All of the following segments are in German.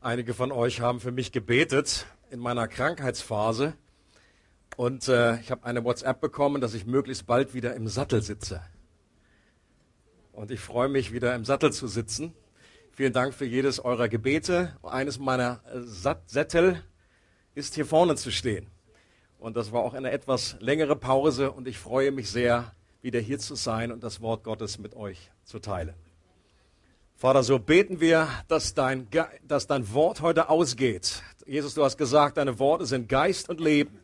Einige von euch haben für mich gebetet in meiner Krankheitsphase und äh, ich habe eine WhatsApp bekommen, dass ich möglichst bald wieder im Sattel sitze. Und ich freue mich, wieder im Sattel zu sitzen. Vielen Dank für jedes eurer Gebete. Eines meiner äh, Sättel ist hier vorne zu stehen. Und das war auch eine etwas längere Pause und ich freue mich sehr, wieder hier zu sein und das Wort Gottes mit euch zu teilen. Vater, so beten wir, dass dein, dass dein Wort heute ausgeht. Jesus, du hast gesagt, deine Worte sind Geist und Leben.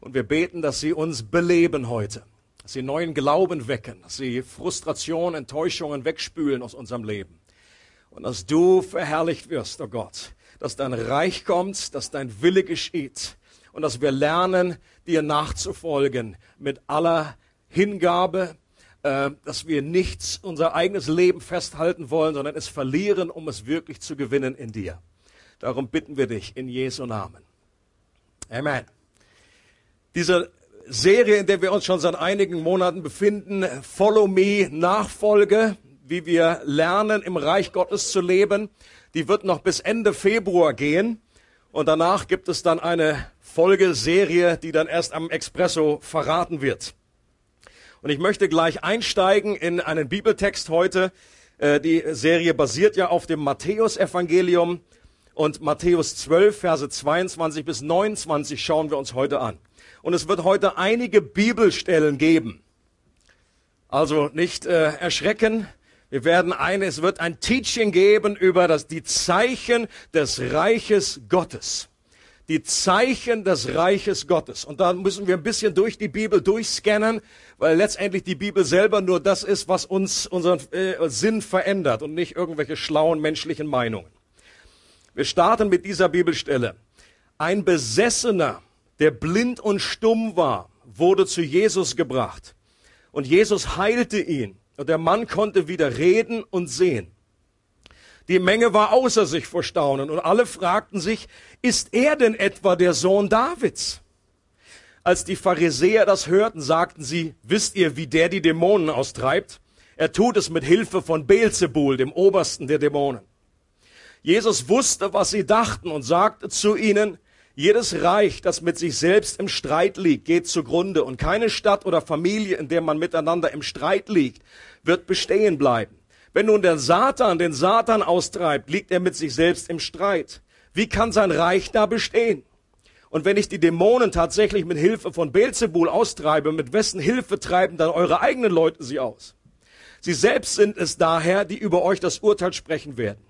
Und wir beten, dass sie uns beleben heute, dass sie neuen Glauben wecken, dass sie Frustration, Enttäuschungen wegspülen aus unserem Leben. Und dass du verherrlicht wirst, oh Gott, dass dein Reich kommt, dass dein Wille geschieht und dass wir lernen, dir nachzufolgen mit aller Hingabe, dass wir nichts, unser eigenes Leben festhalten wollen, sondern es verlieren, um es wirklich zu gewinnen in dir. Darum bitten wir dich in Jesu Namen. Amen. Diese Serie, in der wir uns schon seit einigen Monaten befinden, Follow Me, Nachfolge, wie wir lernen, im Reich Gottes zu leben, die wird noch bis Ende Februar gehen. Und danach gibt es dann eine Folgeserie, die dann erst am Expresso verraten wird. Und ich möchte gleich einsteigen in einen Bibeltext heute. Äh, die Serie basiert ja auf dem Matthäusevangelium und Matthäus 12, Verse 22 bis 29 schauen wir uns heute an. Und es wird heute einige Bibelstellen geben. Also nicht äh, erschrecken. Wir werden eine, es wird ein Teaching geben über das, die Zeichen des Reiches Gottes die Zeichen des Reiches Gottes. Und da müssen wir ein bisschen durch die Bibel durchscannen, weil letztendlich die Bibel selber nur das ist, was uns unseren äh, Sinn verändert und nicht irgendwelche schlauen menschlichen Meinungen. Wir starten mit dieser Bibelstelle. Ein Besessener, der blind und stumm war, wurde zu Jesus gebracht. Und Jesus heilte ihn. Und der Mann konnte wieder reden und sehen. Die Menge war außer sich vor Staunen und alle fragten sich, ist er denn etwa der Sohn Davids? Als die Pharisäer das hörten, sagten sie, wisst ihr, wie der die Dämonen austreibt? Er tut es mit Hilfe von Beelzebul, dem Obersten der Dämonen. Jesus wusste, was sie dachten und sagte zu ihnen, jedes Reich, das mit sich selbst im Streit liegt, geht zugrunde und keine Stadt oder Familie, in der man miteinander im Streit liegt, wird bestehen bleiben. Wenn nun der Satan den Satan austreibt, liegt er mit sich selbst im Streit. Wie kann sein Reich da bestehen? Und wenn ich die Dämonen tatsächlich mit Hilfe von Beelzebul austreibe, mit wessen Hilfe treiben dann eure eigenen Leute sie aus? Sie selbst sind es daher, die über euch das Urteil sprechen werden.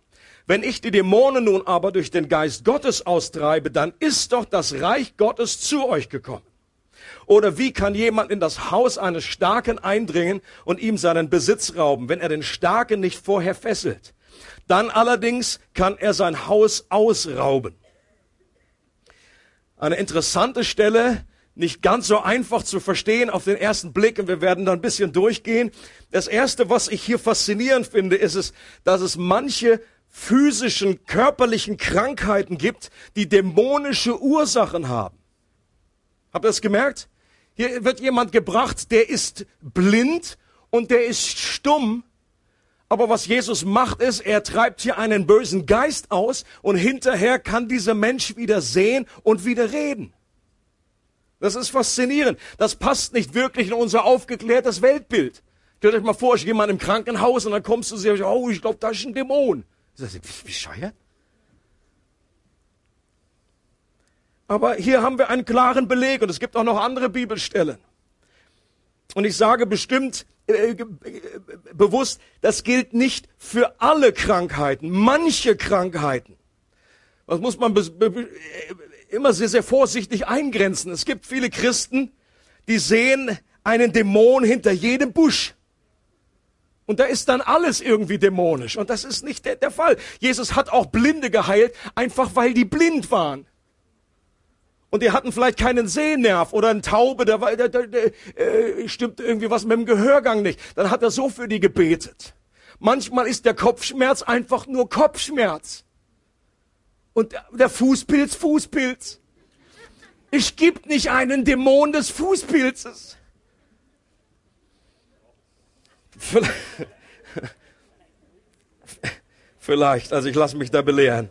Wenn ich die Dämonen nun aber durch den Geist Gottes austreibe, dann ist doch das Reich Gottes zu euch gekommen. Oder wie kann jemand in das Haus eines Starken eindringen und ihm seinen Besitz rauben, wenn er den Starken nicht vorher fesselt? Dann allerdings kann er sein Haus ausrauben. Eine interessante Stelle, nicht ganz so einfach zu verstehen auf den ersten Blick und wir werden da ein bisschen durchgehen. Das erste, was ich hier faszinierend finde, ist es, dass es manche physischen, körperlichen Krankheiten gibt, die dämonische Ursachen haben. Habt ihr das gemerkt? Hier wird jemand gebracht, der ist blind und der ist stumm. Aber was Jesus macht ist, er treibt hier einen bösen Geist aus und hinterher kann dieser Mensch wieder sehen und wieder reden. Das ist faszinierend. Das passt nicht wirklich in unser aufgeklärtes Weltbild. Stellt euch mal vor, ich gehe mal im Krankenhaus und dann kommst du und sagst, oh, ich glaube, da ist ein Dämon. Das ist bescheuert. Aber hier haben wir einen klaren Beleg und es gibt auch noch andere Bibelstellen. Und ich sage bestimmt äh, äh, bewusst, das gilt nicht für alle Krankheiten, manche Krankheiten. Das muss man immer sehr, sehr vorsichtig eingrenzen. Es gibt viele Christen, die sehen einen Dämon hinter jedem Busch. Und da ist dann alles irgendwie dämonisch. Und das ist nicht der, der Fall. Jesus hat auch Blinde geheilt, einfach weil die blind waren und die hatten vielleicht keinen Sehnerv oder ein Taube, da, da, da, da äh, stimmt irgendwie was mit dem Gehörgang nicht. Dann hat er so für die gebetet. Manchmal ist der Kopfschmerz einfach nur Kopfschmerz. Und der Fußpilz, Fußpilz. Es gibt nicht einen Dämon des Fußpilzes. Vielleicht, also ich lasse mich da belehren.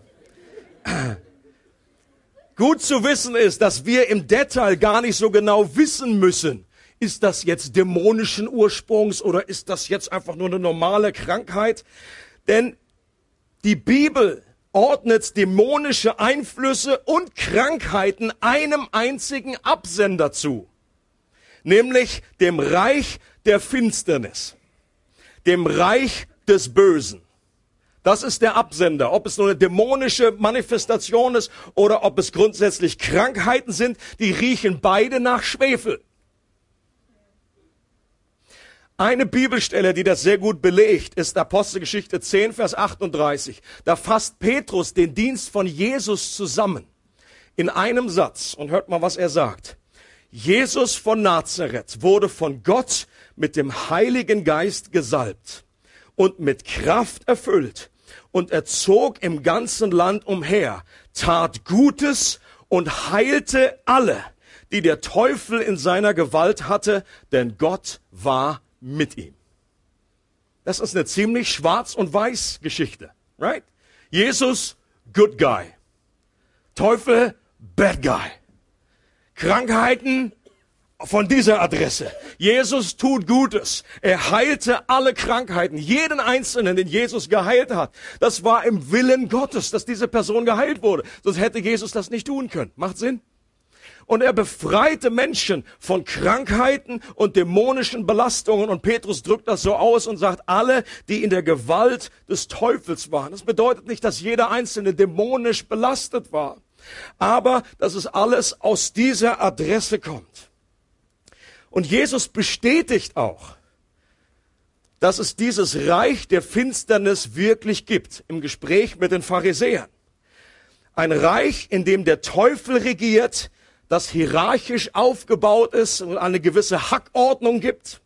Gut zu wissen ist, dass wir im Detail gar nicht so genau wissen müssen, ist das jetzt dämonischen Ursprungs oder ist das jetzt einfach nur eine normale Krankheit? Denn die Bibel ordnet dämonische Einflüsse und Krankheiten einem einzigen Absender zu, nämlich dem Reich der Finsternis, dem Reich des Bösen. Das ist der Absender. Ob es nur eine dämonische Manifestation ist oder ob es grundsätzlich Krankheiten sind, die riechen beide nach Schwefel. Eine Bibelstelle, die das sehr gut belegt, ist Apostelgeschichte 10, Vers 38. Da fasst Petrus den Dienst von Jesus zusammen in einem Satz und hört mal, was er sagt. Jesus von Nazareth wurde von Gott mit dem Heiligen Geist gesalbt und mit Kraft erfüllt und er zog im ganzen Land umher, tat Gutes und heilte alle, die der Teufel in seiner Gewalt hatte, denn Gott war mit ihm. Das ist eine ziemlich schwarz und weiß Geschichte, right? Jesus, good guy. Teufel, bad guy. Krankheiten, von dieser Adresse. Jesus tut Gutes. Er heilte alle Krankheiten, jeden Einzelnen, den Jesus geheilt hat. Das war im Willen Gottes, dass diese Person geheilt wurde. Sonst hätte Jesus das nicht tun können. Macht Sinn? Und er befreite Menschen von Krankheiten und dämonischen Belastungen. Und Petrus drückt das so aus und sagt, alle, die in der Gewalt des Teufels waren. Das bedeutet nicht, dass jeder Einzelne dämonisch belastet war, aber dass es alles aus dieser Adresse kommt. Und Jesus bestätigt auch, dass es dieses Reich der Finsternis wirklich gibt im Gespräch mit den Pharisäern. Ein Reich, in dem der Teufel regiert, das hierarchisch aufgebaut ist und eine gewisse Hackordnung gibt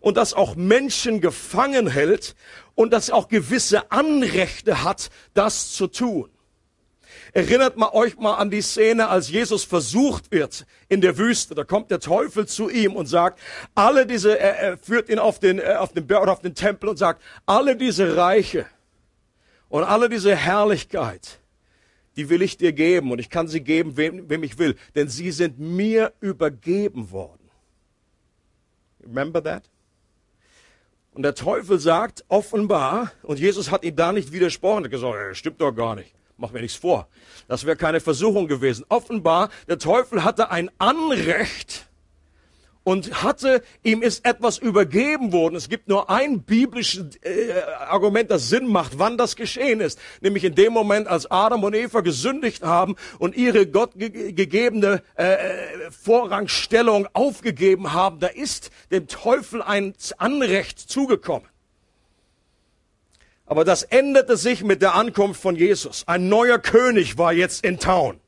und das auch Menschen gefangen hält und das auch gewisse Anrechte hat, das zu tun. Erinnert mal euch mal an die Szene, als Jesus versucht wird in der Wüste. Da kommt der Teufel zu ihm und sagt, alle diese, er, er führt ihn auf den, äh, auf den Berg oder auf den Tempel und sagt, alle diese Reiche und alle diese Herrlichkeit, die will ich dir geben und ich kann sie geben, wem, wem ich will, denn sie sind mir übergeben worden. Remember that? Und der Teufel sagt offenbar, und Jesus hat ihm da nicht widersprochen, er hat gesagt, stimmt doch gar nicht. Mach mir nichts vor. Das wäre keine Versuchung gewesen. Offenbar, der Teufel hatte ein Anrecht, und hatte, ihm ist etwas übergeben worden. Es gibt nur ein biblisches äh, Argument, das Sinn macht, wann das geschehen ist. Nämlich in dem Moment, als Adam und Eva gesündigt haben und ihre Gott ge gegebene äh, Vorrangstellung aufgegeben haben, da ist dem Teufel ein Anrecht zugekommen. Aber das änderte sich mit der Ankunft von Jesus. Ein neuer König war jetzt in Town.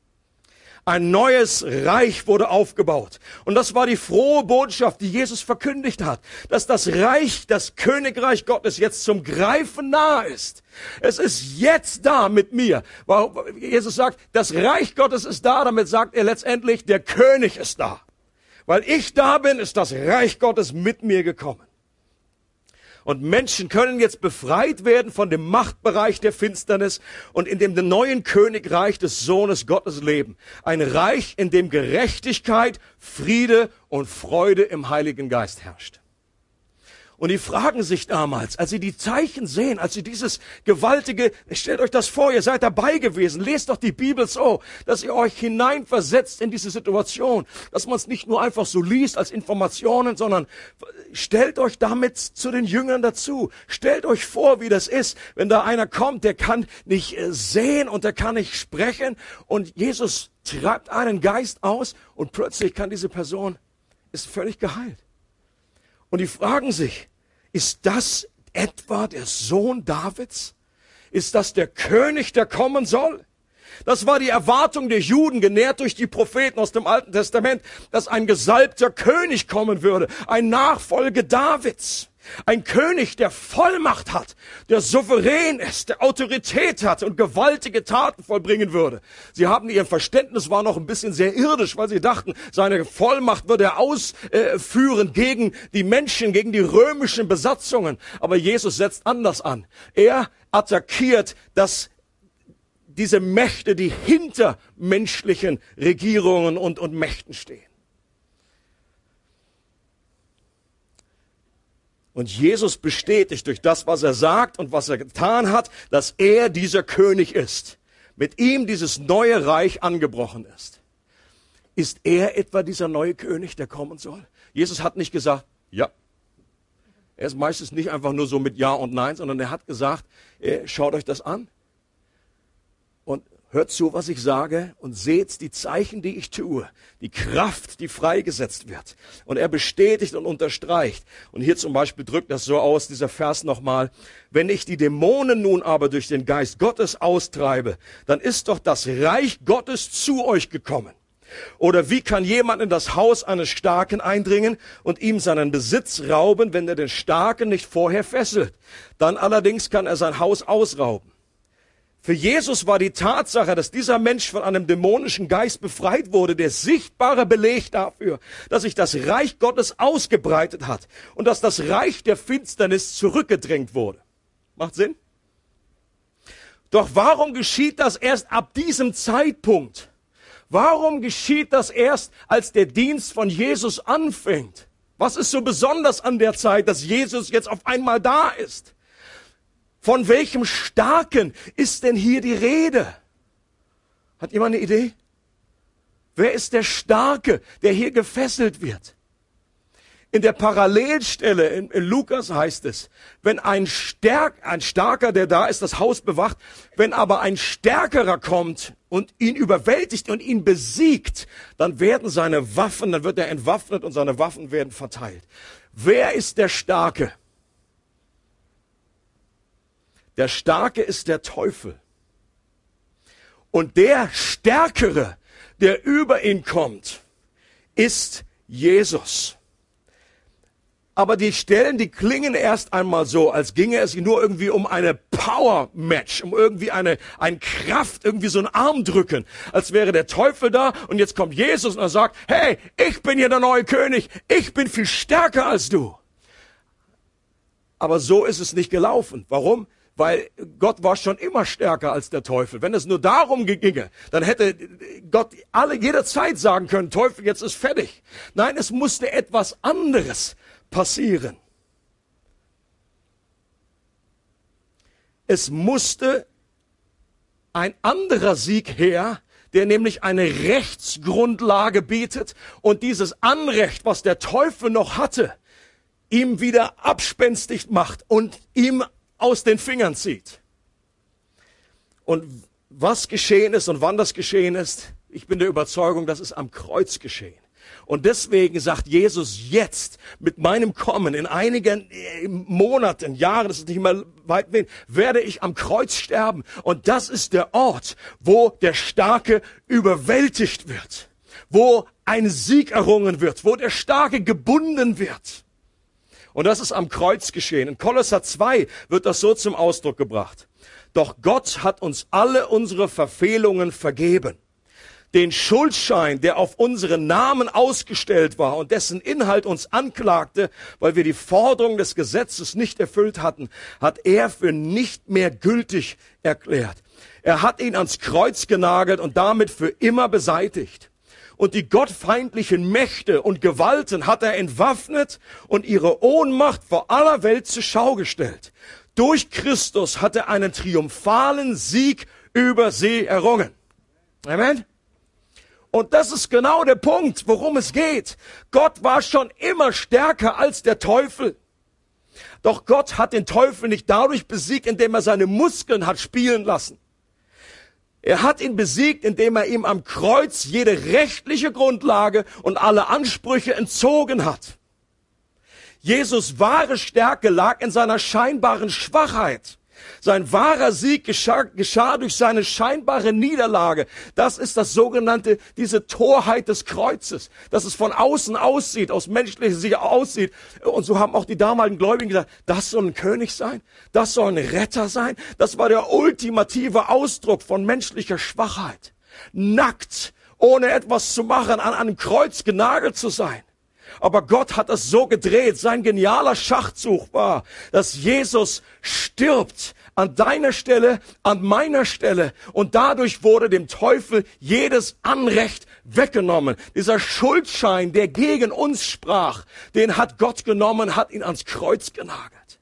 Ein neues Reich wurde aufgebaut. Und das war die frohe Botschaft, die Jesus verkündigt hat, dass das Reich, das Königreich Gottes jetzt zum Greifen nahe ist. Es ist jetzt da mit mir. Jesus sagt, das Reich Gottes ist da, damit sagt er letztendlich, der König ist da. Weil ich da bin, ist das Reich Gottes mit mir gekommen. Und Menschen können jetzt befreit werden von dem Machtbereich der Finsternis und in dem neuen Königreich des Sohnes Gottes leben. Ein Reich, in dem Gerechtigkeit, Friede und Freude im Heiligen Geist herrscht. Und die fragen sich damals, als sie die Zeichen sehen, als sie dieses gewaltige, stellt euch das vor, ihr seid dabei gewesen, lest doch die Bibel so, dass ihr euch hineinversetzt in diese Situation, dass man es nicht nur einfach so liest als Informationen, sondern stellt euch damit zu den Jüngern dazu. Stellt euch vor, wie das ist, wenn da einer kommt, der kann nicht äh, sehen und der kann nicht sprechen und Jesus treibt einen Geist aus und plötzlich kann diese Person, ist völlig geheilt. Und die fragen sich, ist das etwa der Sohn Davids? Ist das der König, der kommen soll? Das war die Erwartung der Juden, genährt durch die Propheten aus dem Alten Testament, dass ein gesalbter König kommen würde, ein Nachfolge Davids. Ein König, der Vollmacht hat, der souverän ist, der Autorität hat und gewaltige Taten vollbringen würde. Sie haben ihr Verständnis war noch ein bisschen sehr irdisch, weil sie dachten, seine Vollmacht würde er ausführen gegen die Menschen, gegen die römischen Besatzungen. Aber Jesus setzt anders an. Er attackiert das diese Mächte, die hinter menschlichen Regierungen und, und Mächten stehen. Und Jesus bestätigt durch das, was er sagt und was er getan hat, dass er dieser König ist. Mit ihm dieses neue Reich angebrochen ist. Ist er etwa dieser neue König, der kommen soll? Jesus hat nicht gesagt, ja. Er ist meistens nicht einfach nur so mit Ja und Nein, sondern er hat gesagt, äh, schaut euch das an. Und hört zu, was ich sage und seht die Zeichen, die ich tue, die Kraft, die freigesetzt wird. Und er bestätigt und unterstreicht. Und hier zum Beispiel drückt das so aus, dieser Vers nochmal. Wenn ich die Dämonen nun aber durch den Geist Gottes austreibe, dann ist doch das Reich Gottes zu euch gekommen. Oder wie kann jemand in das Haus eines Starken eindringen und ihm seinen Besitz rauben, wenn er den Starken nicht vorher fesselt? Dann allerdings kann er sein Haus ausrauben. Für Jesus war die Tatsache, dass dieser Mensch von einem dämonischen Geist befreit wurde, der sichtbare Beleg dafür, dass sich das Reich Gottes ausgebreitet hat und dass das Reich der Finsternis zurückgedrängt wurde. Macht Sinn? Doch warum geschieht das erst ab diesem Zeitpunkt? Warum geschieht das erst, als der Dienst von Jesus anfängt? Was ist so besonders an der Zeit, dass Jesus jetzt auf einmal da ist? Von welchem Starken ist denn hier die Rede? Hat jemand eine Idee? Wer ist der Starke, der hier gefesselt wird? In der Parallelstelle in, Lukas heißt es, wenn ein, Stärk, ein Starker, der da ist, das Haus bewacht, wenn aber ein Stärkerer kommt und ihn überwältigt und ihn besiegt, dann werden seine Waffen, dann wird er entwaffnet und seine Waffen werden verteilt. Wer ist der Starke? Der Starke ist der Teufel. Und der Stärkere, der über ihn kommt, ist Jesus. Aber die Stellen, die klingen erst einmal so, als ginge es nur irgendwie um eine Power-Match, um irgendwie eine, eine Kraft, irgendwie so ein Armdrücken. Als wäre der Teufel da und jetzt kommt Jesus und er sagt, hey, ich bin hier der neue König, ich bin viel stärker als du. Aber so ist es nicht gelaufen. Warum? Weil Gott war schon immer stärker als der Teufel. Wenn es nur darum ginge, dann hätte Gott alle jederzeit sagen können, Teufel, jetzt ist fertig. Nein, es musste etwas anderes passieren. Es musste ein anderer Sieg her, der nämlich eine Rechtsgrundlage bietet und dieses Anrecht, was der Teufel noch hatte, ihm wieder abspenstig macht und ihm aus den Fingern zieht. Und was geschehen ist und wann das geschehen ist, ich bin der Überzeugung, das ist am Kreuz geschehen. Und deswegen sagt Jesus jetzt mit meinem Kommen in einigen äh, Monaten, Jahren, das ist nicht mehr weit weg, werde ich am Kreuz sterben. Und das ist der Ort, wo der Starke überwältigt wird, wo ein Sieg errungen wird, wo der Starke gebunden wird. Und das ist am Kreuz geschehen. In Kolosser 2 wird das so zum Ausdruck gebracht. Doch Gott hat uns alle unsere Verfehlungen vergeben. Den Schuldschein, der auf unseren Namen ausgestellt war und dessen Inhalt uns anklagte, weil wir die Forderung des Gesetzes nicht erfüllt hatten, hat er für nicht mehr gültig erklärt. Er hat ihn ans Kreuz genagelt und damit für immer beseitigt und die gottfeindlichen Mächte und Gewalten hat er entwaffnet und ihre Ohnmacht vor aller Welt zur Schau gestellt. Durch Christus hat er einen triumphalen Sieg über sie errungen. Amen. Und das ist genau der Punkt, worum es geht. Gott war schon immer stärker als der Teufel. Doch Gott hat den Teufel nicht dadurch besiegt, indem er seine Muskeln hat spielen lassen. Er hat ihn besiegt, indem er ihm am Kreuz jede rechtliche Grundlage und alle Ansprüche entzogen hat. Jesus wahre Stärke lag in seiner scheinbaren Schwachheit. Sein wahrer Sieg geschah, geschah, durch seine scheinbare Niederlage. Das ist das sogenannte, diese Torheit des Kreuzes, dass es von außen aussieht, aus menschlicher Sicht aussieht. Und so haben auch die damaligen Gläubigen gesagt, das soll ein König sein, das soll ein Retter sein. Das war der ultimative Ausdruck von menschlicher Schwachheit. Nackt, ohne etwas zu machen, an einem Kreuz genagelt zu sein. Aber Gott hat es so gedreht. Sein genialer Schachzug war, dass Jesus stirbt an deiner Stelle, an meiner Stelle. Und dadurch wurde dem Teufel jedes Anrecht weggenommen. Dieser Schuldschein, der gegen uns sprach, den hat Gott genommen, hat ihn ans Kreuz genagelt.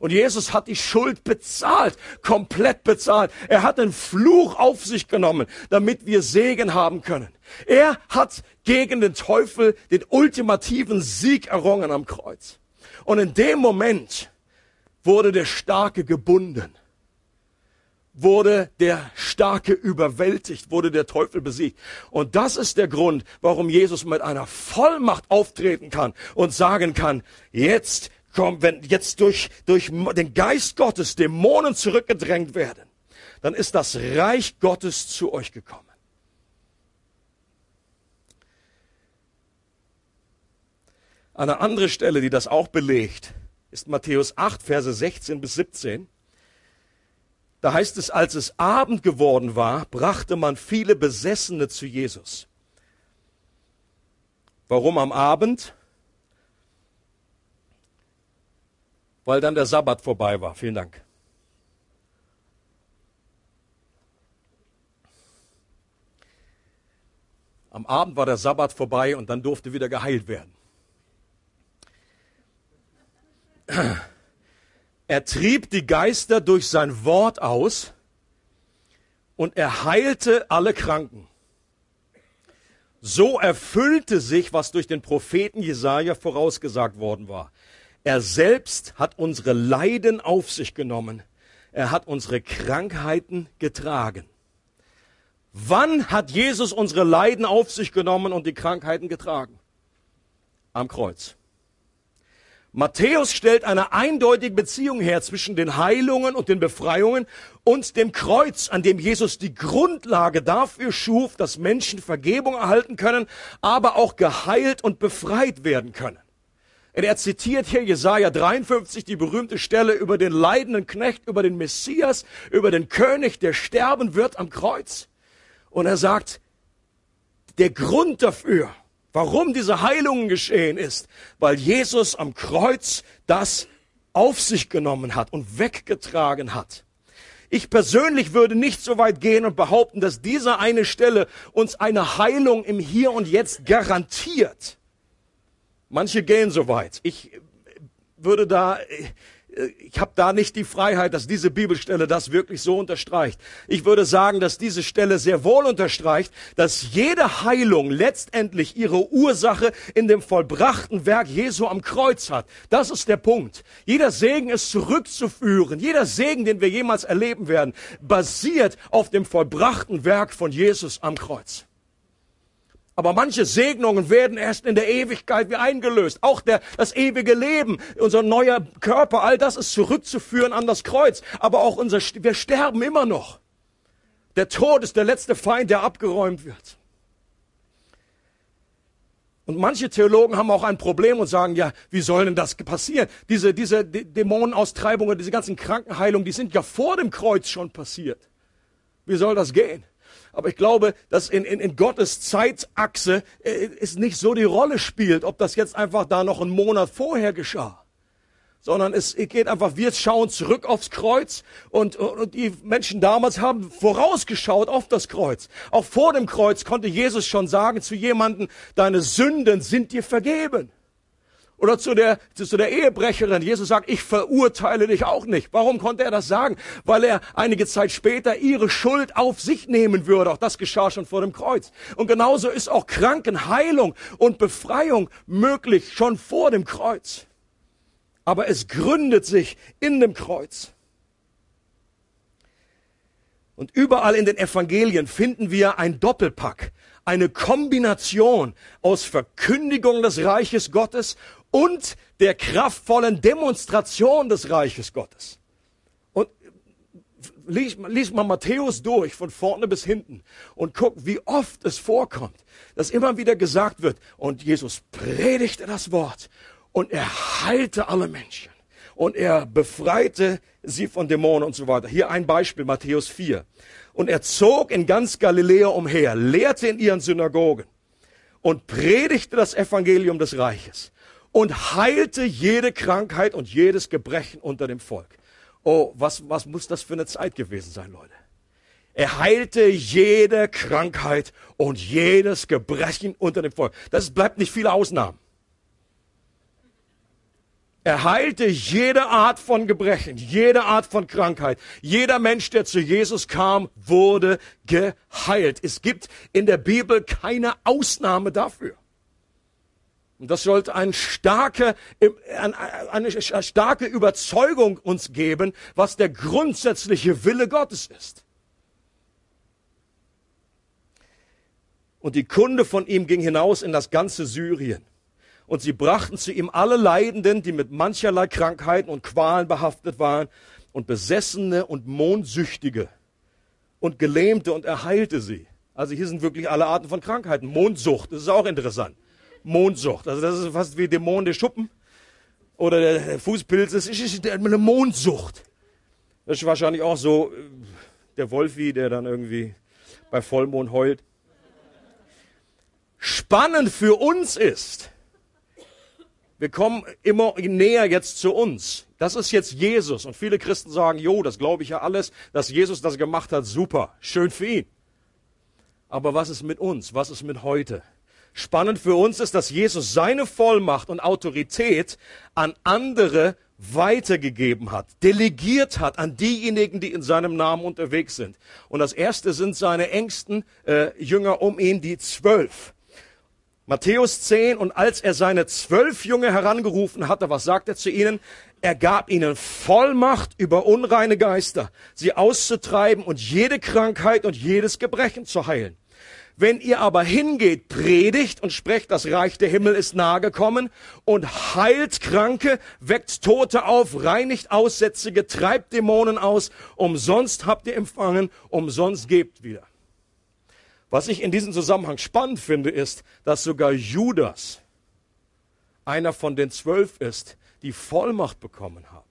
Und Jesus hat die Schuld bezahlt, komplett bezahlt. Er hat den Fluch auf sich genommen, damit wir Segen haben können. Er hat gegen den Teufel den ultimativen Sieg errungen am Kreuz. Und in dem Moment wurde der Starke gebunden, wurde der Starke überwältigt, wurde der Teufel besiegt. Und das ist der Grund, warum Jesus mit einer Vollmacht auftreten kann und sagen kann, jetzt komm, wenn jetzt durch, durch den Geist Gottes Dämonen zurückgedrängt werden, dann ist das Reich Gottes zu euch gekommen. Eine andere Stelle, die das auch belegt, ist Matthäus 8, Verse 16 bis 17. Da heißt es, als es Abend geworden war, brachte man viele Besessene zu Jesus. Warum am Abend? Weil dann der Sabbat vorbei war. Vielen Dank. Am Abend war der Sabbat vorbei und dann durfte wieder geheilt werden. Er trieb die Geister durch sein Wort aus und er heilte alle Kranken. So erfüllte sich, was durch den Propheten Jesaja vorausgesagt worden war. Er selbst hat unsere Leiden auf sich genommen. Er hat unsere Krankheiten getragen. Wann hat Jesus unsere Leiden auf sich genommen und die Krankheiten getragen? Am Kreuz. Matthäus stellt eine eindeutige Beziehung her zwischen den Heilungen und den Befreiungen und dem Kreuz, an dem Jesus die Grundlage dafür schuf, dass Menschen Vergebung erhalten können, aber auch geheilt und befreit werden können. Und er zitiert hier Jesaja 53, die berühmte Stelle über den leidenden Knecht, über den Messias, über den König, der sterben wird am Kreuz. Und er sagt, der Grund dafür, Warum diese Heilungen geschehen ist, weil Jesus am Kreuz das auf sich genommen hat und weggetragen hat. Ich persönlich würde nicht so weit gehen und behaupten, dass diese eine Stelle uns eine Heilung im Hier und Jetzt garantiert. Manche gehen so weit. Ich würde da ich habe da nicht die Freiheit, dass diese Bibelstelle das wirklich so unterstreicht. Ich würde sagen, dass diese Stelle sehr wohl unterstreicht, dass jede Heilung letztendlich ihre Ursache in dem vollbrachten Werk Jesu am Kreuz hat. Das ist der Punkt. Jeder Segen ist zurückzuführen. Jeder Segen, den wir jemals erleben werden, basiert auf dem vollbrachten Werk von Jesus am Kreuz. Aber manche Segnungen werden erst in der Ewigkeit wie eingelöst. Auch der, das ewige Leben, unser neuer Körper, all das ist zurückzuführen an das Kreuz. Aber auch unser, wir sterben immer noch. Der Tod ist der letzte Feind, der abgeräumt wird. Und manche Theologen haben auch ein Problem und sagen, ja, wie soll denn das passieren? Diese, diese Dämonenaustreibungen, diese ganzen Krankenheilungen, die sind ja vor dem Kreuz schon passiert. Wie soll das gehen? Aber ich glaube, dass in, in, in Gottes Zeitachse äh, es nicht so die Rolle spielt, ob das jetzt einfach da noch einen Monat vorher geschah. Sondern es geht einfach, wir schauen zurück aufs Kreuz und, und die Menschen damals haben vorausgeschaut auf das Kreuz. Auch vor dem Kreuz konnte Jesus schon sagen zu jemanden, deine Sünden sind dir vergeben. Oder zu der, zu der Ehebrecherin. Jesus sagt, ich verurteile dich auch nicht. Warum konnte er das sagen? Weil er einige Zeit später ihre Schuld auf sich nehmen würde. Auch das geschah schon vor dem Kreuz. Und genauso ist auch Krankenheilung und Befreiung möglich schon vor dem Kreuz. Aber es gründet sich in dem Kreuz. Und überall in den Evangelien finden wir ein Doppelpack, eine Kombination aus Verkündigung des Reiches Gottes und der kraftvollen Demonstration des Reiches Gottes. Und lies, lies mal Matthäus durch, von vorne bis hinten, und guck, wie oft es vorkommt, dass immer wieder gesagt wird, und Jesus predigte das Wort, und er heilte alle Menschen, und er befreite sie von Dämonen und so weiter. Hier ein Beispiel, Matthäus 4. Und er zog in ganz Galiläa umher, lehrte in ihren Synagogen und predigte das Evangelium des Reiches und heilte jede Krankheit und jedes Gebrechen unter dem Volk. Oh, was, was muss das für eine Zeit gewesen sein, Leute? Er heilte jede Krankheit und jedes Gebrechen unter dem Volk. Das bleibt nicht viele Ausnahmen. Er heilte jede Art von Gebrechen, jede Art von Krankheit. Jeder Mensch, der zu Jesus kam, wurde geheilt. Es gibt in der Bibel keine Ausnahme dafür. Und das sollte eine starke, eine starke Überzeugung uns geben, was der grundsätzliche Wille Gottes ist. Und die Kunde von ihm ging hinaus in das ganze Syrien. Und sie brachten zu ihm alle Leidenden, die mit mancherlei Krankheiten und Qualen behaftet waren, und Besessene und Mondsüchtige und Gelähmte und er heilte sie. Also hier sind wirklich alle Arten von Krankheiten. Mondsucht, das ist auch interessant. Mondsucht. Also das ist fast wie Dämonen der Schuppen oder der Fußpilz. Das ist eine Mondsucht. Das ist wahrscheinlich auch so äh, der Wolfi, der dann irgendwie bei Vollmond heult. Spannend für uns ist, wir kommen immer näher jetzt zu uns. Das ist jetzt Jesus. Und viele Christen sagen, jo, das glaube ich ja alles, dass Jesus das gemacht hat, super, schön für ihn. Aber was ist mit uns? Was ist mit heute? Spannend für uns ist, dass Jesus seine Vollmacht und Autorität an andere weitergegeben hat, delegiert hat an diejenigen, die in seinem Namen unterwegs sind. Und das erste sind seine engsten äh, Jünger um ihn, die zwölf. Matthäus 10, und als er seine zwölf Jünger herangerufen hatte, was sagt er zu ihnen? Er gab ihnen Vollmacht über unreine Geister, sie auszutreiben und jede Krankheit und jedes Gebrechen zu heilen. Wenn ihr aber hingeht, predigt und sprecht, das Reich der Himmel ist nahe gekommen und heilt Kranke, weckt Tote auf, reinigt Aussätzige, treibt Dämonen aus, umsonst habt ihr empfangen, umsonst gebt wieder. Was ich in diesem Zusammenhang spannend finde, ist, dass sogar Judas einer von den zwölf ist, die Vollmacht bekommen haben.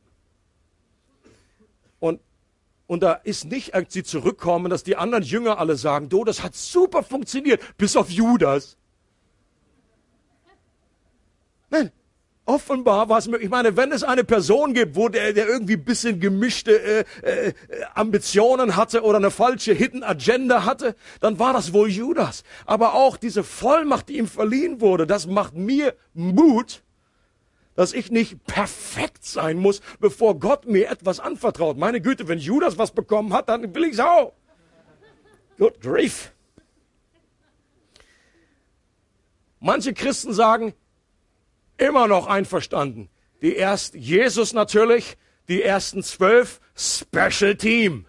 Und da ist nicht, als sie zurückkommen, dass die anderen Jünger alle sagen, du, das hat super funktioniert, bis auf Judas. Nein, offenbar war es möglich. Ich meine, wenn es eine Person gibt, wo der, der irgendwie ein bisschen gemischte äh, äh, Ambitionen hatte oder eine falsche Hidden Agenda hatte, dann war das wohl Judas. Aber auch diese Vollmacht, die ihm verliehen wurde, das macht mir Mut, dass ich nicht perfekt sein muss, bevor Gott mir etwas anvertraut. Meine Güte, wenn Judas was bekommen hat, dann will ich es auch. Good grief. Manche Christen sagen, immer noch einverstanden. Die ersten, Jesus natürlich, die ersten zwölf, Special Team.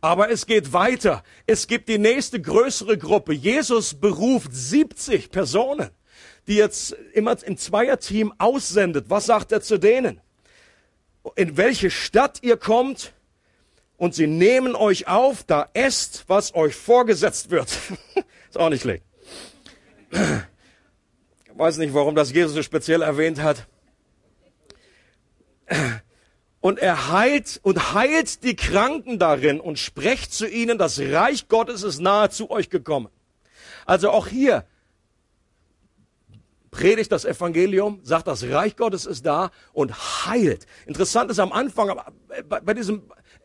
Aber es geht weiter. Es gibt die nächste größere Gruppe. Jesus beruft 70 Personen die jetzt immer im Zweierteam aussendet, was sagt er zu denen? In welche Stadt ihr kommt und sie nehmen euch auf, da esst, was euch vorgesetzt wird. Ist auch nicht schlecht. Ich weiß nicht, warum das Jesus so speziell erwähnt hat. Und er heilt und heilt die Kranken darin und sprecht zu ihnen, das Reich Gottes ist nahe zu euch gekommen. Also auch hier, predigt das Evangelium, sagt, das Reich Gottes ist da und heilt. Interessant ist am Anfang, bei, bei diesem,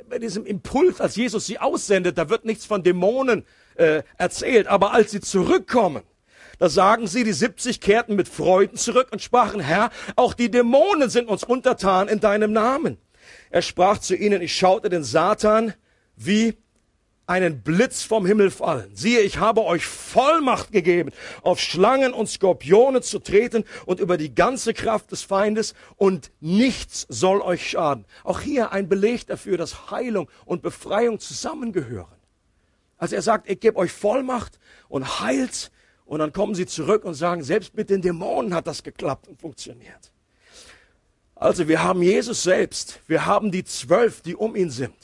bei diesem Impuls, als Jesus sie aussendet, da wird nichts von Dämonen äh, erzählt. Aber als sie zurückkommen, da sagen sie, die 70 kehrten mit Freuden zurück und sprachen, Herr, auch die Dämonen sind uns untertan in deinem Namen. Er sprach zu ihnen, ich schaute den Satan wie einen Blitz vom Himmel fallen. Siehe, ich habe euch Vollmacht gegeben, auf Schlangen und Skorpione zu treten und über die ganze Kraft des Feindes und nichts soll euch schaden. Auch hier ein Beleg dafür, dass Heilung und Befreiung zusammengehören. Also er sagt, ich gebe euch Vollmacht und heilt und dann kommen sie zurück und sagen, selbst mit den Dämonen hat das geklappt und funktioniert. Also wir haben Jesus selbst, wir haben die zwölf, die um ihn sind.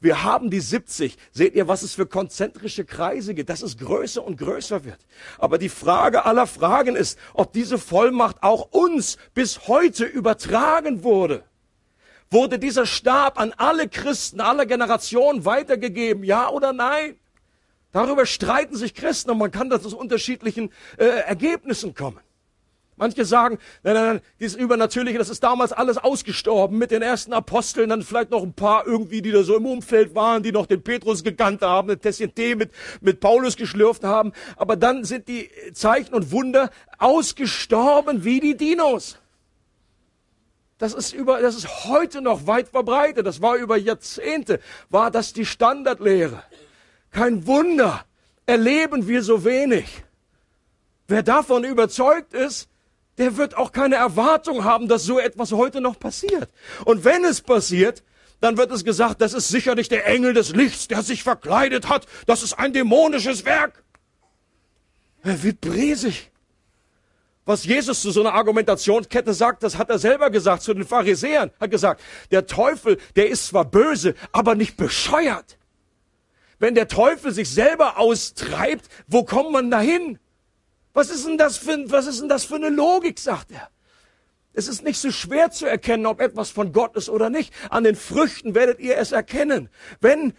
Wir haben die 70. Seht ihr, was es für konzentrische Kreise gibt, dass es größer und größer wird. Aber die Frage aller Fragen ist, ob diese Vollmacht auch uns bis heute übertragen wurde. Wurde dieser Stab an alle Christen aller Generationen weitergegeben, ja oder nein? Darüber streiten sich Christen und man kann da zu unterschiedlichen äh, Ergebnissen kommen. Manche sagen, nein, nein, nein, dieses Übernatürliche, das ist damals alles ausgestorben mit den ersten Aposteln, dann vielleicht noch ein paar irgendwie, die da so im Umfeld waren, die noch den Petrus gekannt haben, ein Tässchen Tee mit, mit Paulus geschlürft haben. Aber dann sind die Zeichen und Wunder ausgestorben wie die Dinos. Das ist über, das ist heute noch weit verbreitet. Das war über Jahrzehnte, war das die Standardlehre. Kein Wunder erleben wir so wenig. Wer davon überzeugt ist, der wird auch keine Erwartung haben, dass so etwas heute noch passiert. Und wenn es passiert, dann wird es gesagt, das ist sicherlich der Engel des Lichts, der sich verkleidet hat. Das ist ein dämonisches Werk. Er wird bresig. Was Jesus zu so einer Argumentationskette sagt, das hat er selber gesagt zu den Pharisäern. Hat gesagt, der Teufel, der ist zwar böse, aber nicht bescheuert. Wenn der Teufel sich selber austreibt, wo kommt man dahin? Was ist denn das für, was ist denn das für eine Logik, sagt er. Es ist nicht so schwer zu erkennen, ob etwas von Gott ist oder nicht. An den Früchten werdet ihr es erkennen. Wenn,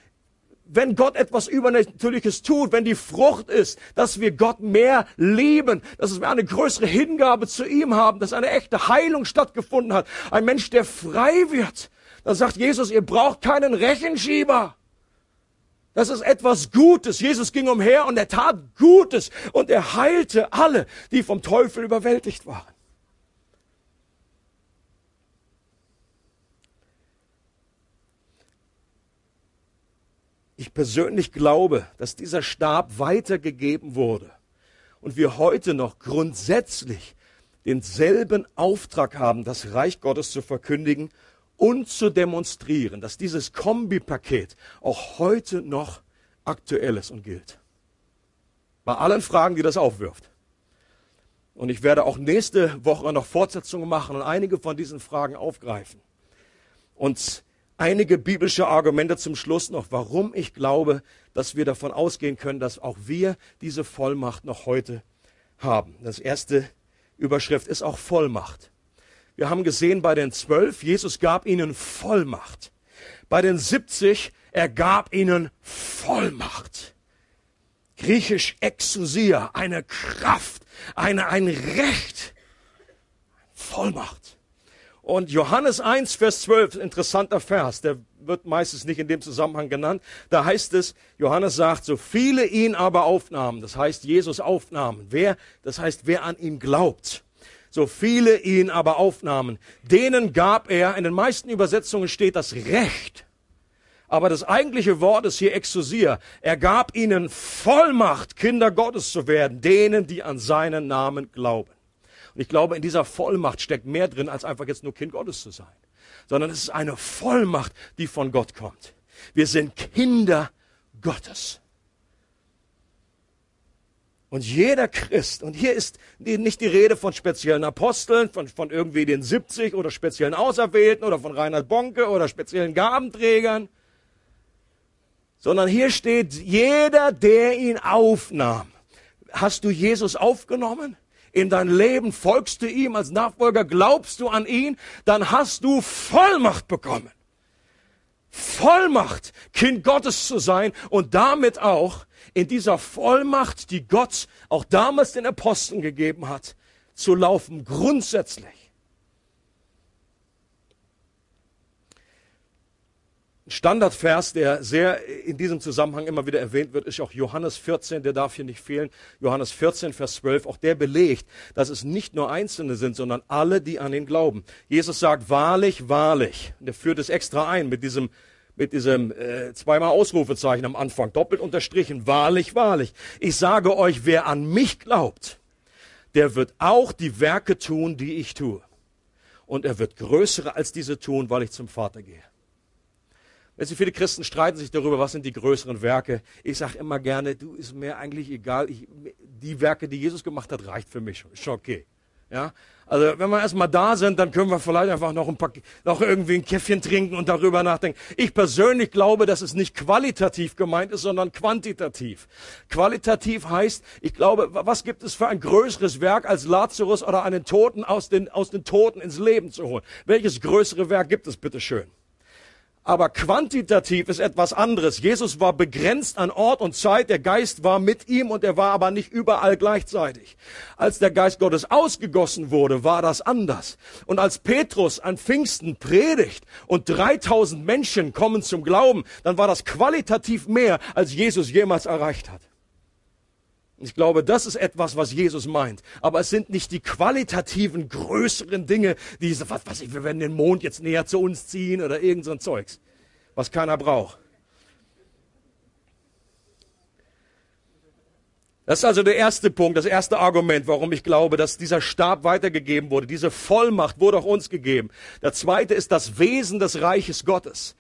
wenn Gott etwas Übernatürliches tut, wenn die Frucht ist, dass wir Gott mehr lieben, dass wir eine größere Hingabe zu ihm haben, dass eine echte Heilung stattgefunden hat, ein Mensch, der frei wird, dann sagt Jesus, ihr braucht keinen Rechenschieber. Das ist etwas Gutes. Jesus ging umher und er tat Gutes und er heilte alle, die vom Teufel überwältigt waren. Ich persönlich glaube, dass dieser Stab weitergegeben wurde und wir heute noch grundsätzlich denselben Auftrag haben, das Reich Gottes zu verkündigen und zu demonstrieren, dass dieses Kombipaket auch heute noch aktuell ist und gilt. Bei allen Fragen, die das aufwirft. Und ich werde auch nächste Woche noch Fortsetzungen machen und einige von diesen Fragen aufgreifen. Und einige biblische Argumente zum Schluss noch, warum ich glaube, dass wir davon ausgehen können, dass auch wir diese Vollmacht noch heute haben. Das erste Überschrift ist auch Vollmacht. Wir haben gesehen bei den zwölf, Jesus gab ihnen Vollmacht. Bei den 70, er gab ihnen Vollmacht. Griechisch Exousia, eine Kraft, eine, ein Recht. Vollmacht. Und Johannes 1, Vers 12, interessanter Vers, der wird meistens nicht in dem Zusammenhang genannt. Da heißt es, Johannes sagt, so viele ihn aber aufnahmen, das heißt Jesus aufnahmen. Wer, das heißt, wer an ihn glaubt so viele ihn aber aufnahmen, denen gab er, in den meisten Übersetzungen steht das Recht. Aber das eigentliche Wort ist hier Exousia. Er gab ihnen Vollmacht, Kinder Gottes zu werden, denen, die an seinen Namen glauben. Und ich glaube, in dieser Vollmacht steckt mehr drin, als einfach jetzt nur Kind Gottes zu sein. Sondern es ist eine Vollmacht, die von Gott kommt. Wir sind Kinder Gottes. Und jeder Christ, und hier ist nicht die Rede von speziellen Aposteln, von, von irgendwie den 70 oder speziellen Auserwählten oder von Reinhard Bonke oder speziellen Gabenträgern, sondern hier steht jeder, der ihn aufnahm. Hast du Jesus aufgenommen? In dein Leben folgst du ihm als Nachfolger, glaubst du an ihn, dann hast du Vollmacht bekommen. Vollmacht, Kind Gottes zu sein und damit auch in dieser Vollmacht, die Gott auch damals den Aposteln gegeben hat, zu laufen, grundsätzlich. Ein Standardvers, der sehr in diesem Zusammenhang immer wieder erwähnt wird, ist auch Johannes 14, der darf hier nicht fehlen. Johannes 14, Vers 12, auch der belegt, dass es nicht nur Einzelne sind, sondern alle, die an ihn glauben. Jesus sagt, wahrlich, wahrlich. Und er führt es extra ein mit diesem mit diesem äh, zweimal Ausrufezeichen am Anfang, doppelt unterstrichen, wahrlich, wahrlich. Ich sage euch, wer an mich glaubt, der wird auch die Werke tun, die ich tue. Und er wird größere als diese tun, weil ich zum Vater gehe. Weißt du, viele Christen streiten sich darüber, was sind die größeren Werke. Ich sage immer gerne, du ist mir eigentlich egal. Ich, die Werke, die Jesus gemacht hat, reicht für mich. Ist okay. Ja, also wenn wir erstmal da sind, dann können wir vielleicht einfach noch ein paar, noch irgendwie ein Käffchen trinken und darüber nachdenken. Ich persönlich glaube, dass es nicht qualitativ gemeint ist, sondern quantitativ. Qualitativ heißt, ich glaube, was gibt es für ein größeres Werk als Lazarus oder einen Toten aus den, aus den Toten ins Leben zu holen? Welches größere Werk gibt es, bitteschön? Aber quantitativ ist etwas anderes. Jesus war begrenzt an Ort und Zeit, der Geist war mit ihm und er war aber nicht überall gleichzeitig. Als der Geist Gottes ausgegossen wurde, war das anders. Und als Petrus an Pfingsten predigt und 3000 Menschen kommen zum Glauben, dann war das qualitativ mehr, als Jesus jemals erreicht hat. Ich glaube, das ist etwas, was Jesus meint. Aber es sind nicht die qualitativen, größeren Dinge, diese, was weiß ich, wir werden den Mond jetzt näher zu uns ziehen oder irgend so ein Zeugs, was keiner braucht. Das ist also der erste Punkt, das erste Argument, warum ich glaube, dass dieser Stab weitergegeben wurde. Diese Vollmacht wurde auch uns gegeben. Der zweite ist das Wesen des Reiches Gottes.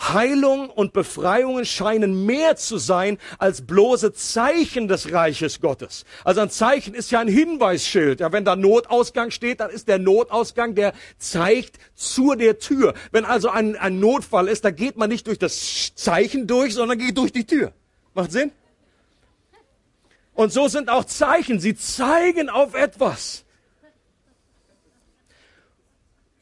Heilung und Befreiungen scheinen mehr zu sein als bloße Zeichen des Reiches Gottes. Also ein Zeichen ist ja ein Hinweisschild. Ja, wenn da Notausgang steht, dann ist der Notausgang, der zeigt zu der Tür. Wenn also ein, ein Notfall ist, da geht man nicht durch das Zeichen durch, sondern geht durch die Tür. Macht Sinn? Und so sind auch Zeichen. Sie zeigen auf etwas.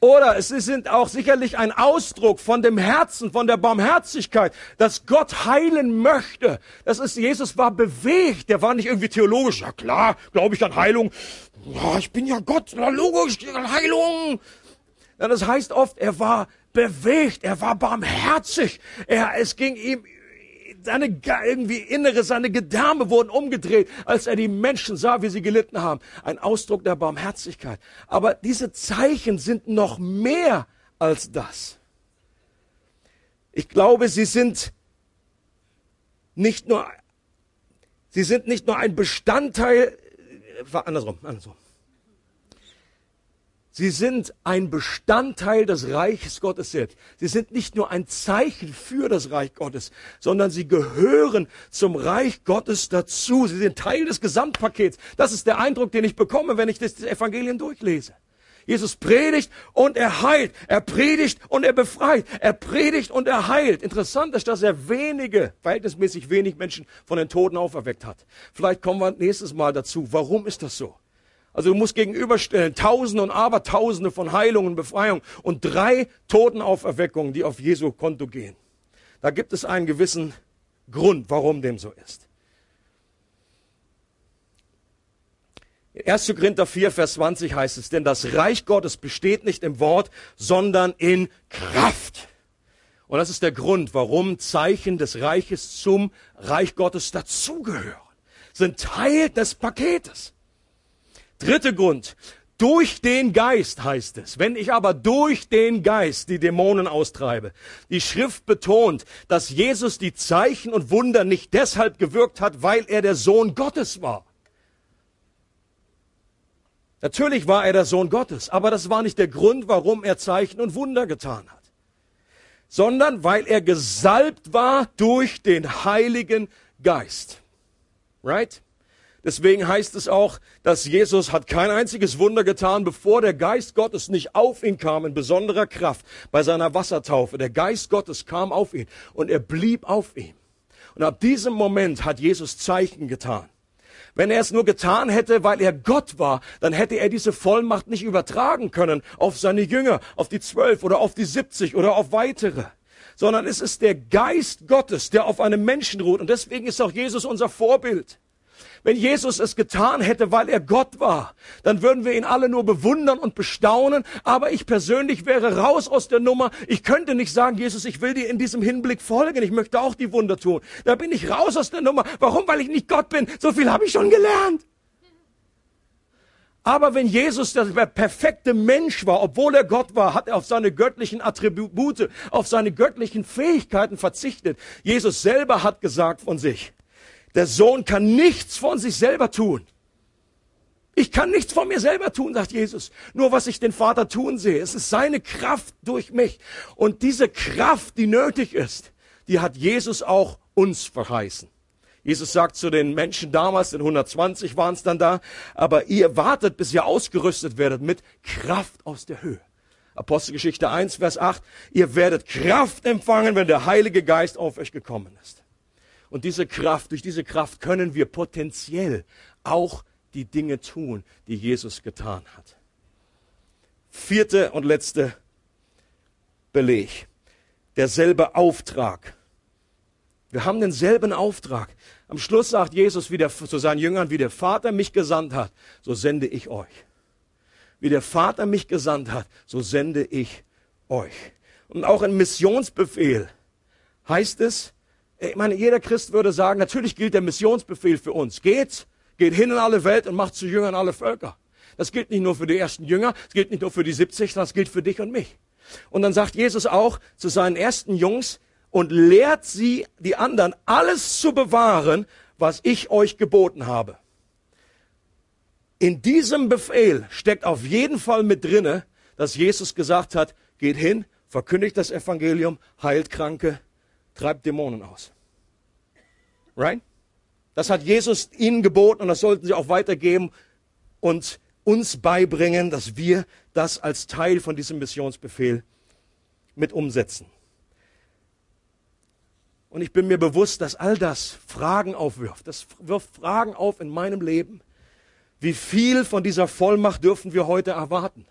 Oder es sind auch sicherlich ein Ausdruck von dem Herzen, von der Barmherzigkeit, dass Gott heilen möchte. Das ist, Jesus war bewegt, der war nicht irgendwie theologisch. Ja klar, glaube ich an Heilung. Ja, ich bin ja Gott, na logisch, Heilung. Ja, das heißt oft, er war bewegt, er war barmherzig. Er, es ging ihm seine irgendwie innere, seine Gedärme wurden umgedreht, als er die Menschen sah, wie sie gelitten haben. Ein Ausdruck der Barmherzigkeit. Aber diese Zeichen sind noch mehr als das. Ich glaube, sie sind nicht nur, sie sind nicht nur ein Bestandteil, äh, andersrum, andersrum. Sie sind ein Bestandteil des Reiches Gottes selbst. Sie sind nicht nur ein Zeichen für das Reich Gottes, sondern sie gehören zum Reich Gottes dazu. Sie sind Teil des Gesamtpakets. Das ist der Eindruck, den ich bekomme, wenn ich das Evangelium durchlese. Jesus predigt und er heilt. Er predigt und er befreit. Er predigt und er heilt. Interessant ist, dass er wenige, verhältnismäßig wenig Menschen von den Toten auferweckt hat. Vielleicht kommen wir nächstes Mal dazu. Warum ist das so? Also du musst gegenüberstellen, Tausende und Abertausende von Heilungen, Befreiungen und drei Totenauferweckungen, die auf Jesu Konto gehen. Da gibt es einen gewissen Grund, warum dem so ist. In 1. Korinther 4, Vers 20 heißt es, denn das Reich Gottes besteht nicht im Wort, sondern in Kraft. Und das ist der Grund, warum Zeichen des Reiches zum Reich Gottes dazugehören. Sind Teil des Paketes. Dritter Grund. Durch den Geist heißt es. Wenn ich aber durch den Geist die Dämonen austreibe. Die Schrift betont, dass Jesus die Zeichen und Wunder nicht deshalb gewirkt hat, weil er der Sohn Gottes war. Natürlich war er der Sohn Gottes, aber das war nicht der Grund, warum er Zeichen und Wunder getan hat, sondern weil er gesalbt war durch den Heiligen Geist. Right? Deswegen heißt es auch, dass Jesus hat kein einziges Wunder getan, bevor der Geist Gottes nicht auf ihn kam in besonderer Kraft bei seiner Wassertaufe. Der Geist Gottes kam auf ihn und er blieb auf ihm. Und ab diesem Moment hat Jesus Zeichen getan. Wenn er es nur getan hätte, weil er Gott war, dann hätte er diese Vollmacht nicht übertragen können auf seine Jünger, auf die zwölf oder auf die siebzig oder auf weitere sondern es ist der Geist Gottes, der auf einem Menschen ruht. Und deswegen ist auch Jesus unser Vorbild. Wenn Jesus es getan hätte, weil er Gott war, dann würden wir ihn alle nur bewundern und bestaunen. Aber ich persönlich wäre raus aus der Nummer. Ich könnte nicht sagen, Jesus, ich will dir in diesem Hinblick folgen. Ich möchte auch die Wunder tun. Da bin ich raus aus der Nummer. Warum? Weil ich nicht Gott bin. So viel habe ich schon gelernt. Aber wenn Jesus der perfekte Mensch war, obwohl er Gott war, hat er auf seine göttlichen Attribute, auf seine göttlichen Fähigkeiten verzichtet. Jesus selber hat gesagt von sich, der Sohn kann nichts von sich selber tun. Ich kann nichts von mir selber tun, sagt Jesus. Nur was ich den Vater tun sehe. Es ist seine Kraft durch mich. Und diese Kraft, die nötig ist, die hat Jesus auch uns verheißen. Jesus sagt zu den Menschen damals, in 120 waren es dann da, aber ihr wartet, bis ihr ausgerüstet werdet mit Kraft aus der Höhe. Apostelgeschichte 1, Vers 8, ihr werdet Kraft empfangen, wenn der Heilige Geist auf euch gekommen ist. Und diese Kraft, durch diese Kraft können wir potenziell auch die Dinge tun, die Jesus getan hat. Vierte und letzte Beleg. derselbe Auftrag. Wir haben denselben Auftrag. Am Schluss sagt Jesus wieder zu seinen Jüngern, wie der Vater mich gesandt hat, so sende ich euch. Wie der Vater mich gesandt hat, so sende ich euch. Und auch im Missionsbefehl heißt es, ich meine, jeder Christ würde sagen, natürlich gilt der Missionsbefehl für uns. Geht, geht hin in alle Welt und macht zu Jüngern alle Völker. Das gilt nicht nur für die ersten Jünger, es gilt nicht nur für die 70, sondern es gilt für dich und mich. Und dann sagt Jesus auch zu seinen ersten Jungs, und lehrt sie, die anderen, alles zu bewahren, was ich euch geboten habe. In diesem Befehl steckt auf jeden Fall mit drinne, dass Jesus gesagt hat, geht hin, verkündigt das Evangelium, heilt Kranke, treibt Dämonen aus. Right? Das hat Jesus ihnen geboten und das sollten sie auch weitergeben und uns beibringen, dass wir das als Teil von diesem Missionsbefehl mit umsetzen. Und ich bin mir bewusst, dass all das Fragen aufwirft. Das wirft Fragen auf in meinem Leben. Wie viel von dieser Vollmacht dürfen wir heute erwarten?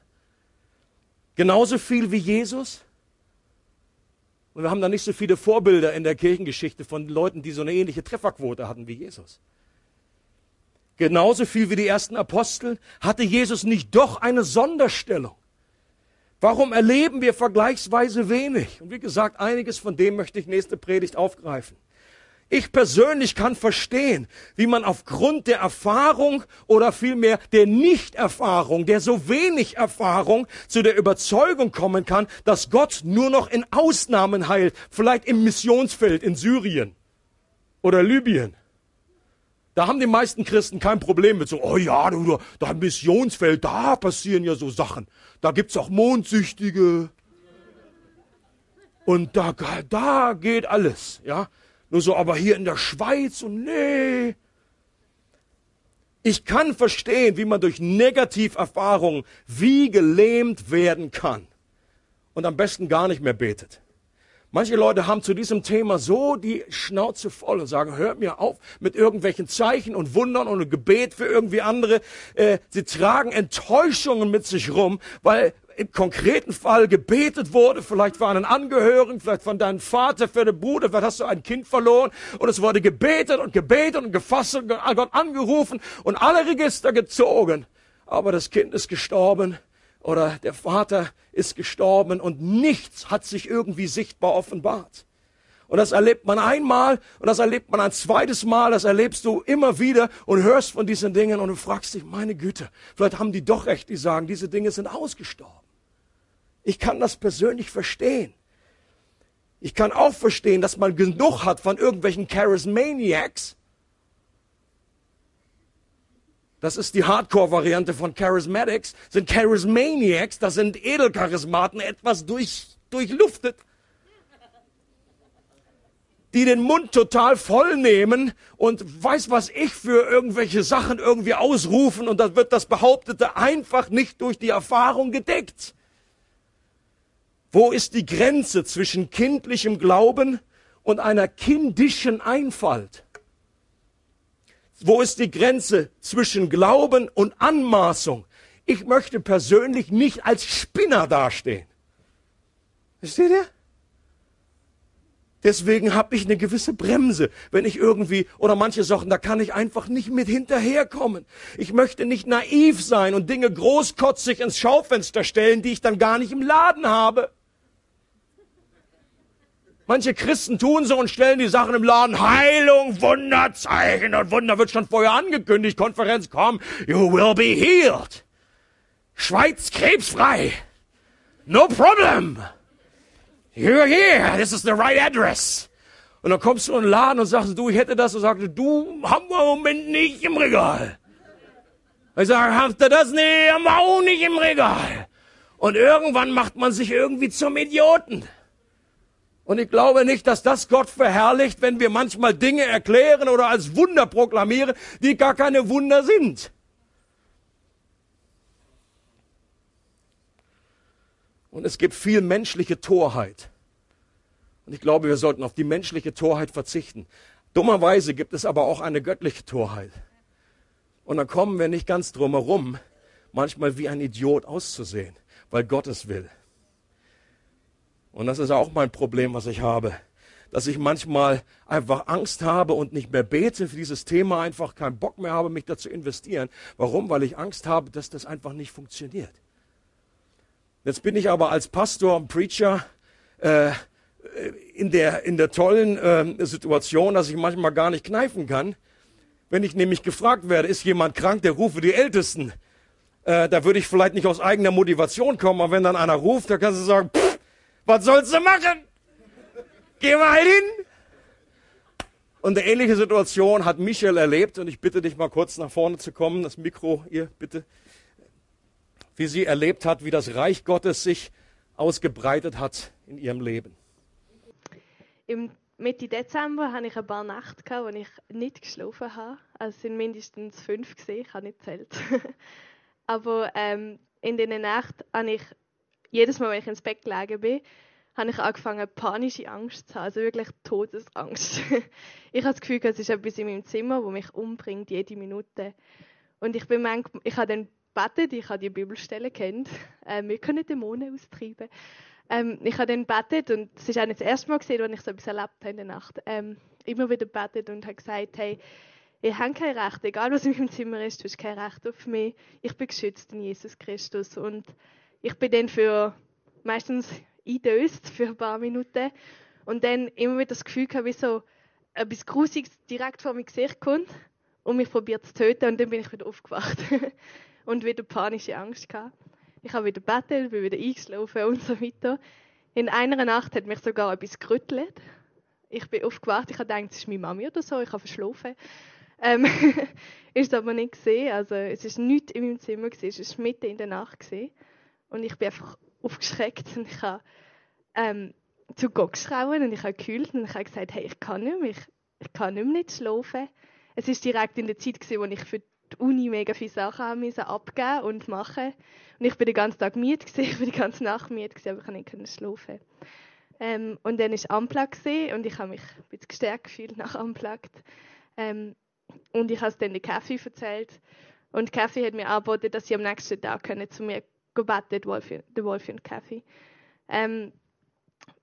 Genauso viel wie Jesus? Und wir haben da nicht so viele Vorbilder in der Kirchengeschichte von Leuten, die so eine ähnliche Trefferquote hatten wie Jesus. Genauso viel wie die ersten Apostel hatte Jesus nicht doch eine Sonderstellung. Warum erleben wir vergleichsweise wenig? Und wie gesagt, einiges von dem möchte ich nächste Predigt aufgreifen. Ich persönlich kann verstehen, wie man aufgrund der Erfahrung oder vielmehr der Nichterfahrung, der so wenig Erfahrung zu der Überzeugung kommen kann, dass Gott nur noch in Ausnahmen heilt, vielleicht im Missionsfeld in Syrien oder Libyen. Da haben die meisten Christen kein Problem mit so, oh ja, du, da im Missionsfeld, da passieren ja so Sachen. Da gibt's auch Mondsüchtige. Und da, da geht alles, ja. Nur so, aber hier in der Schweiz und nee. Ich kann verstehen, wie man durch Negativerfahrungen wie gelähmt werden kann. Und am besten gar nicht mehr betet. Manche Leute haben zu diesem Thema so die Schnauze voll und sagen, hört mir auf mit irgendwelchen Zeichen und Wundern und Gebet für irgendwie andere. Äh, sie tragen Enttäuschungen mit sich rum, weil im konkreten Fall gebetet wurde, vielleicht für einen Angehörigen, vielleicht von deinem Vater, für den Bruder, vielleicht hast du ein Kind verloren und es wurde gebetet und gebetet und gefasst und Gott angerufen und alle Register gezogen. Aber das Kind ist gestorben oder der Vater ist gestorben und nichts hat sich irgendwie sichtbar offenbart. Und das erlebt man einmal und das erlebt man ein zweites Mal, das erlebst du immer wieder und hörst von diesen Dingen und du fragst dich, meine Güte, vielleicht haben die doch recht, die sagen, diese Dinge sind ausgestorben. Ich kann das persönlich verstehen. Ich kann auch verstehen, dass man genug hat von irgendwelchen Charismaniacs. Das ist die Hardcore-Variante von Charismatics. Sind Charismaniacs, das sind Edelcharismaten, etwas durch, durchluftet. Die den Mund total voll nehmen und weiß was ich für irgendwelche Sachen irgendwie ausrufen und dann wird das Behauptete einfach nicht durch die Erfahrung gedeckt. Wo ist die Grenze zwischen kindlichem Glauben und einer kindischen Einfalt? Wo ist die Grenze zwischen Glauben und Anmaßung? Ich möchte persönlich nicht als Spinner dastehen. Versteht ihr? Deswegen habe ich eine gewisse Bremse, wenn ich irgendwie oder manche Sachen, da kann ich einfach nicht mit hinterherkommen. Ich möchte nicht naiv sein und Dinge großkotzig ins Schaufenster stellen, die ich dann gar nicht im Laden habe. Manche Christen tun so und stellen die Sachen im Laden. Heilung, Wunderzeichen und Wunder wird schon vorher angekündigt. Konferenz, komm, you will be healed. Schweiz krebsfrei. No problem. You're here. This is the right address. Und dann kommst du in den Laden und sagst, du, ich hätte das und sagst, du, haben wir im Moment nicht im Regal. Ich sage, habt ihr das? Nee, haben wir auch nicht im Regal. Und irgendwann macht man sich irgendwie zum Idioten. Und ich glaube nicht, dass das Gott verherrlicht, wenn wir manchmal Dinge erklären oder als Wunder proklamieren, die gar keine Wunder sind. Und es gibt viel menschliche Torheit. Und ich glaube, wir sollten auf die menschliche Torheit verzichten. Dummerweise gibt es aber auch eine göttliche Torheit. Und dann kommen wir nicht ganz drum herum, manchmal wie ein Idiot auszusehen, weil Gott es will. Und das ist auch mein Problem, was ich habe. Dass ich manchmal einfach Angst habe und nicht mehr bete für dieses Thema, einfach keinen Bock mehr habe, mich da zu investieren. Warum? Weil ich Angst habe, dass das einfach nicht funktioniert. Jetzt bin ich aber als Pastor und Preacher äh, in, der, in der tollen äh, Situation, dass ich manchmal gar nicht kneifen kann. Wenn ich nämlich gefragt werde, ist jemand krank, der rufe die Ältesten. Äh, da würde ich vielleicht nicht aus eigener Motivation kommen, aber wenn dann einer ruft, dann kannst du sagen, pff, was sollst du machen? Geh mal hin. Und eine ähnliche Situation hat Michael erlebt und ich bitte dich mal kurz nach vorne zu kommen, das Mikro, ihr bitte, wie sie erlebt hat, wie das Reich Gottes sich ausgebreitet hat in ihrem Leben. Im Mitte Dezember hatte ich ein paar Nächte, wo ich nicht geschlafen habe. Also es sind mindestens fünf gesehen, ich habe nicht zählt. Aber ähm, in diesen Nächten habe ich jedes Mal, wenn ich ins Bett gelegen bin, habe ich angefangen, panische Angst zu haben, also wirklich Todesangst. ich habe das Gefühl, es ist etwas in meinem Zimmer, wo mich umbringt, jede Minute. Und ich bin manchmal, ich habe dann betet, ich habe die Bibelstelle kennt, äh, wir können Dämonen austreiben. Ähm, ich habe dann betet und es ist auch nicht das erste Mal gesehen, als ich so etwas erlebt habe in der Nacht. Ähm, immer wieder betet und habe gesagt, hey, ich habe kein Recht, egal was in meinem Zimmer ist, du hast kein Recht auf mich. Ich bin geschützt in Jesus Christus und ich bin dann für meistens eindöst für ein paar Minuten und dann immer wieder das Gefühl gehabt, wie so etwas Grusiges direkt vor mein Gesicht kommt und mich probiert zu töten und dann bin ich wieder aufgewacht und wieder panische Angst gehabt. Ich habe wieder bettet, bin wieder eingeschlafen und so weiter. In einer Nacht hat mich sogar etwas gerüttelt. Ich bin aufgewacht, ich habe gedacht, es ist meine Mami oder so, ich habe verschlafen. Ähm, ist aber nicht gesehen, also es ist nichts in meinem Zimmer gewesen, es war mitten in der Nacht gewesen. Und ich bin einfach aufgeschreckt und ich habe ähm, zu Gott geschrauen und ich habe gekühlt und ich habe gesagt, hey, ich kann nicht mehr, ich, ich kann nicht mehr nicht schlafen. Es ist direkt in der Zeit gewesen, wo ich für die Uni mega viele Sachen müssen abgeben und machen. Und ich bin den ganzen Tag müde ich bin die ganze Nacht müde aber ich konnte nicht schlafen. Ähm, und dann ist Unplugged und ich habe mich ein bisschen gestärkt gefühlt nach Unplugged. Ähm, und ich habe es dann der Kaffee erzählt. Und Kaffee hat mir angeboten, dass sie am nächsten Tag können zu mir beten, Wolfi, der Wolfi und Kaffee. Ähm,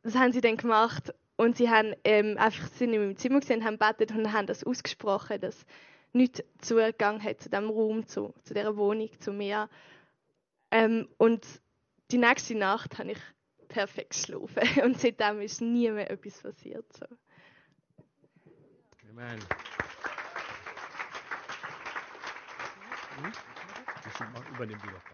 das haben sie dann gemacht und sie haben ähm, einfach sind in meinem Zimmer gesehen, haben betet und haben das ausgesprochen, dass nicht Zugang hat zu dem Raum, zu, zu dieser Wohnung, zu mir. Ähm, und die nächste Nacht habe ich perfekt geschlafen und seitdem ist nie mehr etwas passiert. So. Amen. Übernehmen die doch.